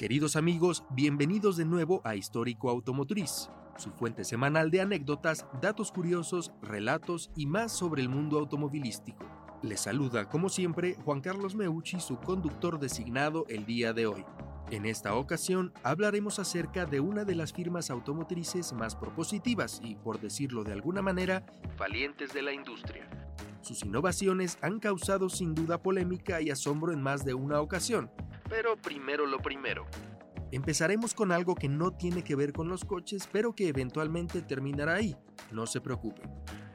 Queridos amigos, bienvenidos de nuevo a Histórico Automotriz, su fuente semanal de anécdotas, datos curiosos, relatos y más sobre el mundo automovilístico. Les saluda, como siempre, Juan Carlos Meucci, su conductor designado el día de hoy. En esta ocasión hablaremos acerca de una de las firmas automotrices más propositivas y, por decirlo de alguna manera, valientes de la industria. Sus innovaciones han causado sin duda polémica y asombro en más de una ocasión, pero primero lo primero. Empezaremos con algo que no tiene que ver con los coches, pero que eventualmente terminará ahí, no se preocupen.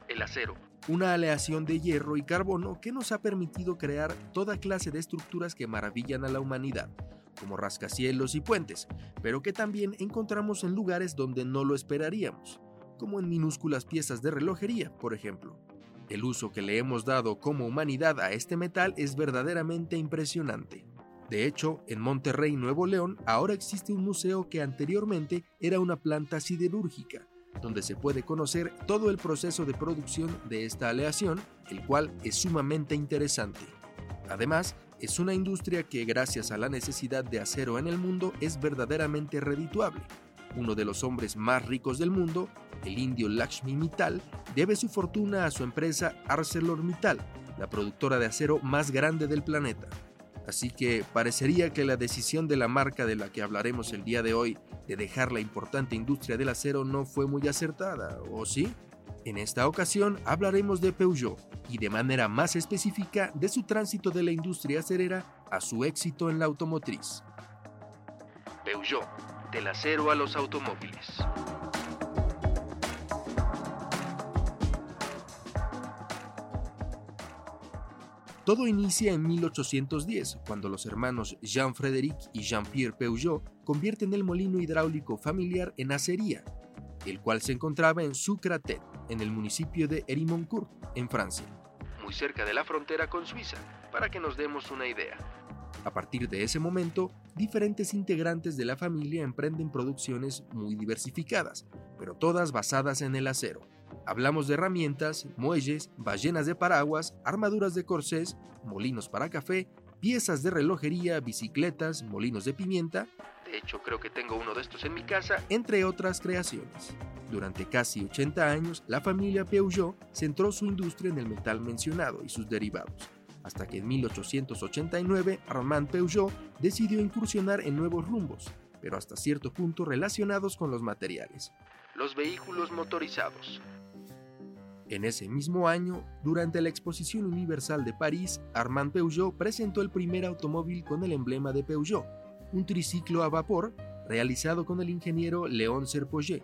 El acero, una aleación de hierro y carbono que nos ha permitido crear toda clase de estructuras que maravillan a la humanidad, como rascacielos y puentes, pero que también encontramos en lugares donde no lo esperaríamos, como en minúsculas piezas de relojería, por ejemplo. El uso que le hemos dado como humanidad a este metal es verdaderamente impresionante. De hecho, en Monterrey, Nuevo León, ahora existe un museo que anteriormente era una planta siderúrgica, donde se puede conocer todo el proceso de producción de esta aleación, el cual es sumamente interesante. Además, es una industria que gracias a la necesidad de acero en el mundo es verdaderamente redituable. Uno de los hombres más ricos del mundo, el indio Lakshmi Mittal, debe su fortuna a su empresa ArcelorMittal, la productora de acero más grande del planeta. Así que parecería que la decisión de la marca de la que hablaremos el día de hoy de dejar la importante industria del acero no fue muy acertada, ¿o sí? En esta ocasión hablaremos de Peugeot y de manera más específica de su tránsito de la industria acerera a su éxito en la automotriz. Peugeot, del acero a los automóviles. Todo inicia en 1810, cuando los hermanos Jean-Frédéric y Jean-Pierre Peugeot convierten el molino hidráulico familiar en acería, el cual se encontraba en Sucratet, en el municipio de Hérimoncourt, en Francia, muy cerca de la frontera con Suiza, para que nos demos una idea. A partir de ese momento, diferentes integrantes de la familia emprenden producciones muy diversificadas, pero todas basadas en el acero. Hablamos de herramientas, muelles, ballenas de paraguas, armaduras de corsés, molinos para café, piezas de relojería, bicicletas, molinos de pimienta, de hecho creo que tengo uno de estos en mi casa, entre otras creaciones. Durante casi 80 años, la familia Peugeot centró su industria en el metal mencionado y sus derivados, hasta que en 1889 Armand Peugeot decidió incursionar en nuevos rumbos, pero hasta cierto punto relacionados con los materiales. Los vehículos motorizados. En ese mismo año, durante la Exposición Universal de París, Armand Peugeot presentó el primer automóvil con el emblema de Peugeot, un triciclo a vapor realizado con el ingeniero Léon Serpollet.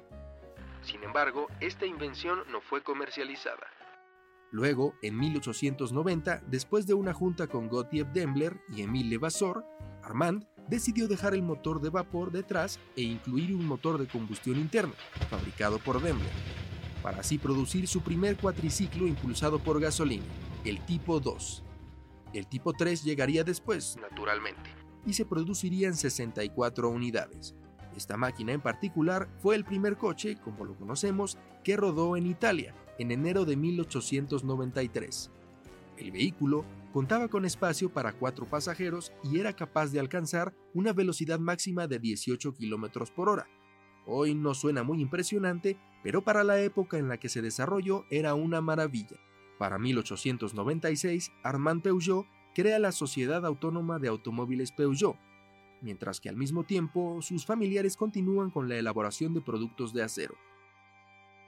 Sin embargo, esta invención no fue comercializada. Luego, en 1890, después de una junta con Gottlieb Daimler y Emile Levasseur, Armand decidió dejar el motor de vapor detrás e incluir un motor de combustión interna, fabricado por Daimler para así producir su primer cuatriciclo impulsado por gasolina, el tipo 2. El tipo 3 llegaría después, naturalmente, y se producirían 64 unidades. Esta máquina en particular fue el primer coche, como lo conocemos, que rodó en Italia en enero de 1893. El vehículo contaba con espacio para cuatro pasajeros y era capaz de alcanzar una velocidad máxima de 18 km por hora, Hoy no suena muy impresionante, pero para la época en la que se desarrolló era una maravilla. Para 1896, Armand Peugeot crea la Sociedad Autónoma de Automóviles Peugeot, mientras que al mismo tiempo sus familiares continúan con la elaboración de productos de acero.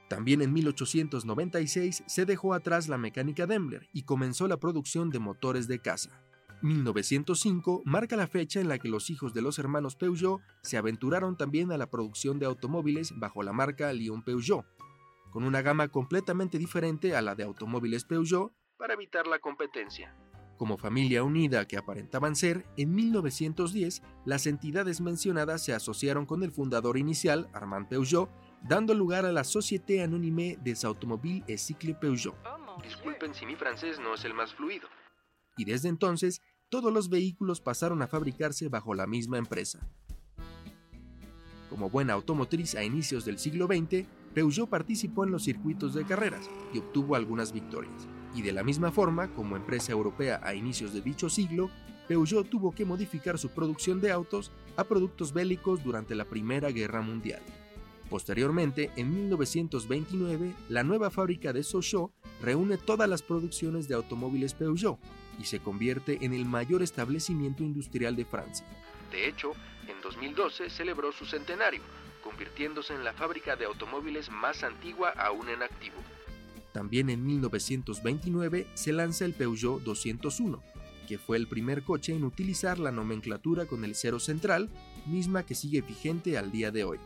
También en 1896 se dejó atrás la mecánica Daimler y comenzó la producción de motores de caza. 1905 marca la fecha en la que los hijos de los hermanos Peugeot se aventuraron también a la producción de automóviles bajo la marca Lyon Peugeot, con una gama completamente diferente a la de automóviles Peugeot para evitar la competencia. Como familia unida que aparentaban ser, en 1910 las entidades mencionadas se asociaron con el fundador inicial, Armand Peugeot, dando lugar a la Société Anonyme des Automobiles et Cycles Peugeot. Disculpen si mi francés no es el más fluido y desde entonces todos los vehículos pasaron a fabricarse bajo la misma empresa. Como buena automotriz a inicios del siglo XX, Peugeot participó en los circuitos de carreras y obtuvo algunas victorias. Y de la misma forma, como empresa europea a inicios de dicho siglo, Peugeot tuvo que modificar su producción de autos a productos bélicos durante la Primera Guerra Mundial. Posteriormente, en 1929, la nueva fábrica de Sochaux reúne todas las producciones de automóviles Peugeot y se convierte en el mayor establecimiento industrial de Francia. De hecho, en 2012 celebró su centenario, convirtiéndose en la fábrica de automóviles más antigua aún en activo. También en 1929 se lanza el Peugeot 201, que fue el primer coche en utilizar la nomenclatura con el cero central, misma que sigue vigente al día de hoy.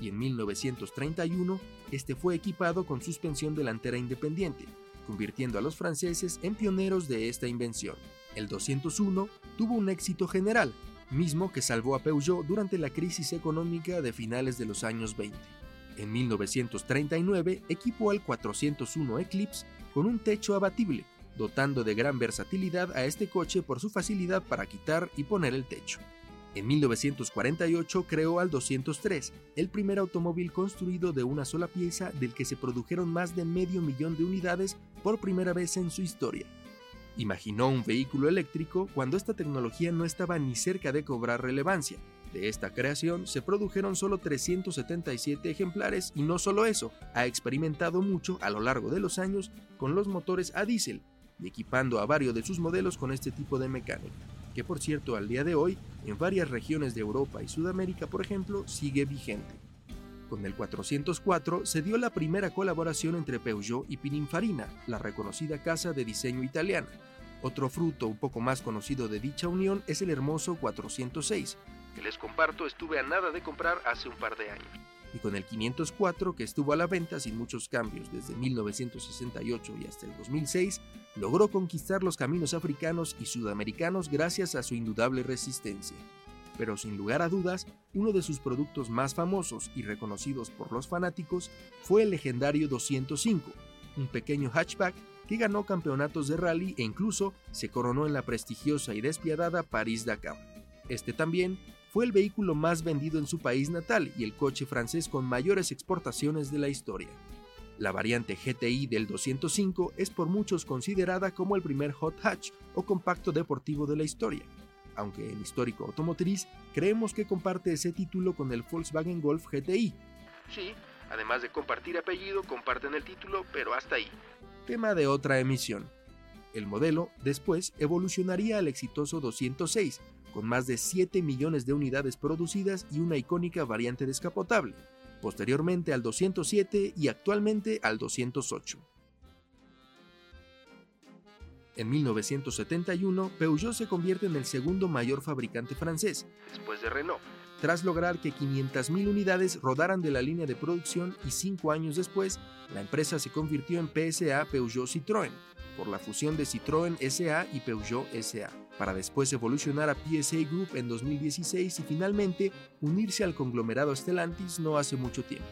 Y en 1931, este fue equipado con suspensión delantera independiente, convirtiendo a los franceses en pioneros de esta invención. El 201 tuvo un éxito general, mismo que salvó a Peugeot durante la crisis económica de finales de los años 20. En 1939 equipó al 401 Eclipse con un techo abatible, dotando de gran versatilidad a este coche por su facilidad para quitar y poner el techo. En 1948 creó al 203, el primer automóvil construido de una sola pieza del que se produjeron más de medio millón de unidades por primera vez en su historia. Imaginó un vehículo eléctrico cuando esta tecnología no estaba ni cerca de cobrar relevancia. De esta creación se produjeron solo 377 ejemplares y no solo eso, ha experimentado mucho a lo largo de los años con los motores a diésel y equipando a varios de sus modelos con este tipo de mecánica, que por cierto al día de hoy en varias regiones de Europa y Sudamérica, por ejemplo, sigue vigente. Con el 404 se dio la primera colaboración entre Peugeot y Pininfarina, la reconocida casa de diseño italiana. Otro fruto un poco más conocido de dicha unión es el hermoso 406, que les comparto estuve a nada de comprar hace un par de años y con el 504 que estuvo a la venta sin muchos cambios desde 1968 y hasta el 2006, logró conquistar los caminos africanos y sudamericanos gracias a su indudable resistencia. Pero sin lugar a dudas, uno de sus productos más famosos y reconocidos por los fanáticos fue el legendario 205, un pequeño hatchback que ganó campeonatos de rally e incluso se coronó en la prestigiosa y despiadada París-Dakar. Este también fue el vehículo más vendido en su país natal y el coche francés con mayores exportaciones de la historia. La variante GTI del 205 es por muchos considerada como el primer hot hatch o compacto deportivo de la historia, aunque en histórico automotriz creemos que comparte ese título con el Volkswagen Golf GTI. Sí, además de compartir apellido, comparten el título, pero hasta ahí. Tema de otra emisión. El modelo después evolucionaría al exitoso 206, con más de 7 millones de unidades producidas y una icónica variante descapotable, posteriormente al 207 y actualmente al 208. En 1971, Peugeot se convierte en el segundo mayor fabricante francés, después de Renault, tras lograr que 500.000 unidades rodaran de la línea de producción y cinco años después, la empresa se convirtió en PSA Peugeot Citroën, por la fusión de Citroën SA y Peugeot SA, para después evolucionar a PSA Group en 2016 y finalmente unirse al conglomerado Stellantis no hace mucho tiempo.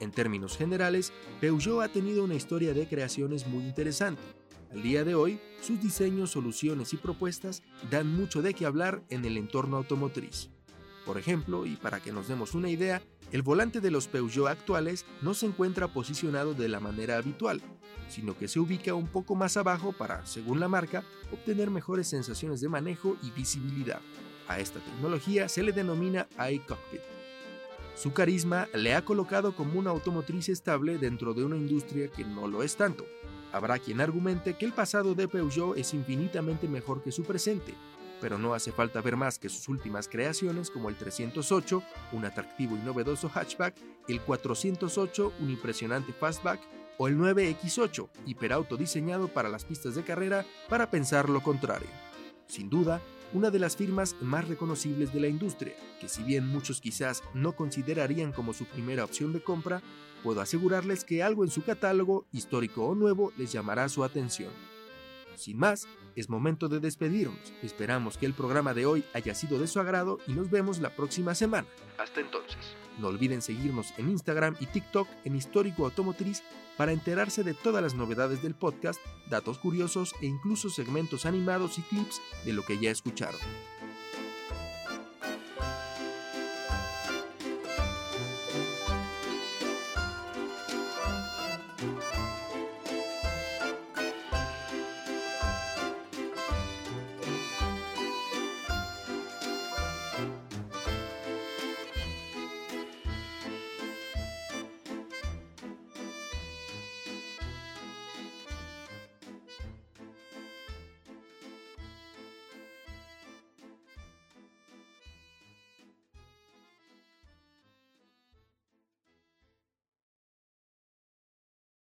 En términos generales, Peugeot ha tenido una historia de creaciones muy interesante. Al día de hoy, sus diseños, soluciones y propuestas dan mucho de qué hablar en el entorno automotriz. Por ejemplo, y para que nos demos una idea, el volante de los Peugeot actuales no se encuentra posicionado de la manera habitual, sino que se ubica un poco más abajo para, según la marca, obtener mejores sensaciones de manejo y visibilidad. A esta tecnología se le denomina iCockpit. Su carisma le ha colocado como una automotriz estable dentro de una industria que no lo es tanto. Habrá quien argumente que el pasado de Peugeot es infinitamente mejor que su presente, pero no hace falta ver más que sus últimas creaciones como el 308, un atractivo y novedoso hatchback, el 408, un impresionante fastback, o el 9X8, hiperauto diseñado para las pistas de carrera, para pensar lo contrario. Sin duda, una de las firmas más reconocibles de la industria, que si bien muchos quizás no considerarían como su primera opción de compra, puedo asegurarles que algo en su catálogo, histórico o nuevo, les llamará su atención. Sin más, es momento de despedirnos. Esperamos que el programa de hoy haya sido de su agrado y nos vemos la próxima semana. Hasta entonces. No olviden seguirnos en Instagram y TikTok en Histórico Automotriz para enterarse de todas las novedades del podcast, datos curiosos e incluso segmentos animados y clips de lo que ya escucharon.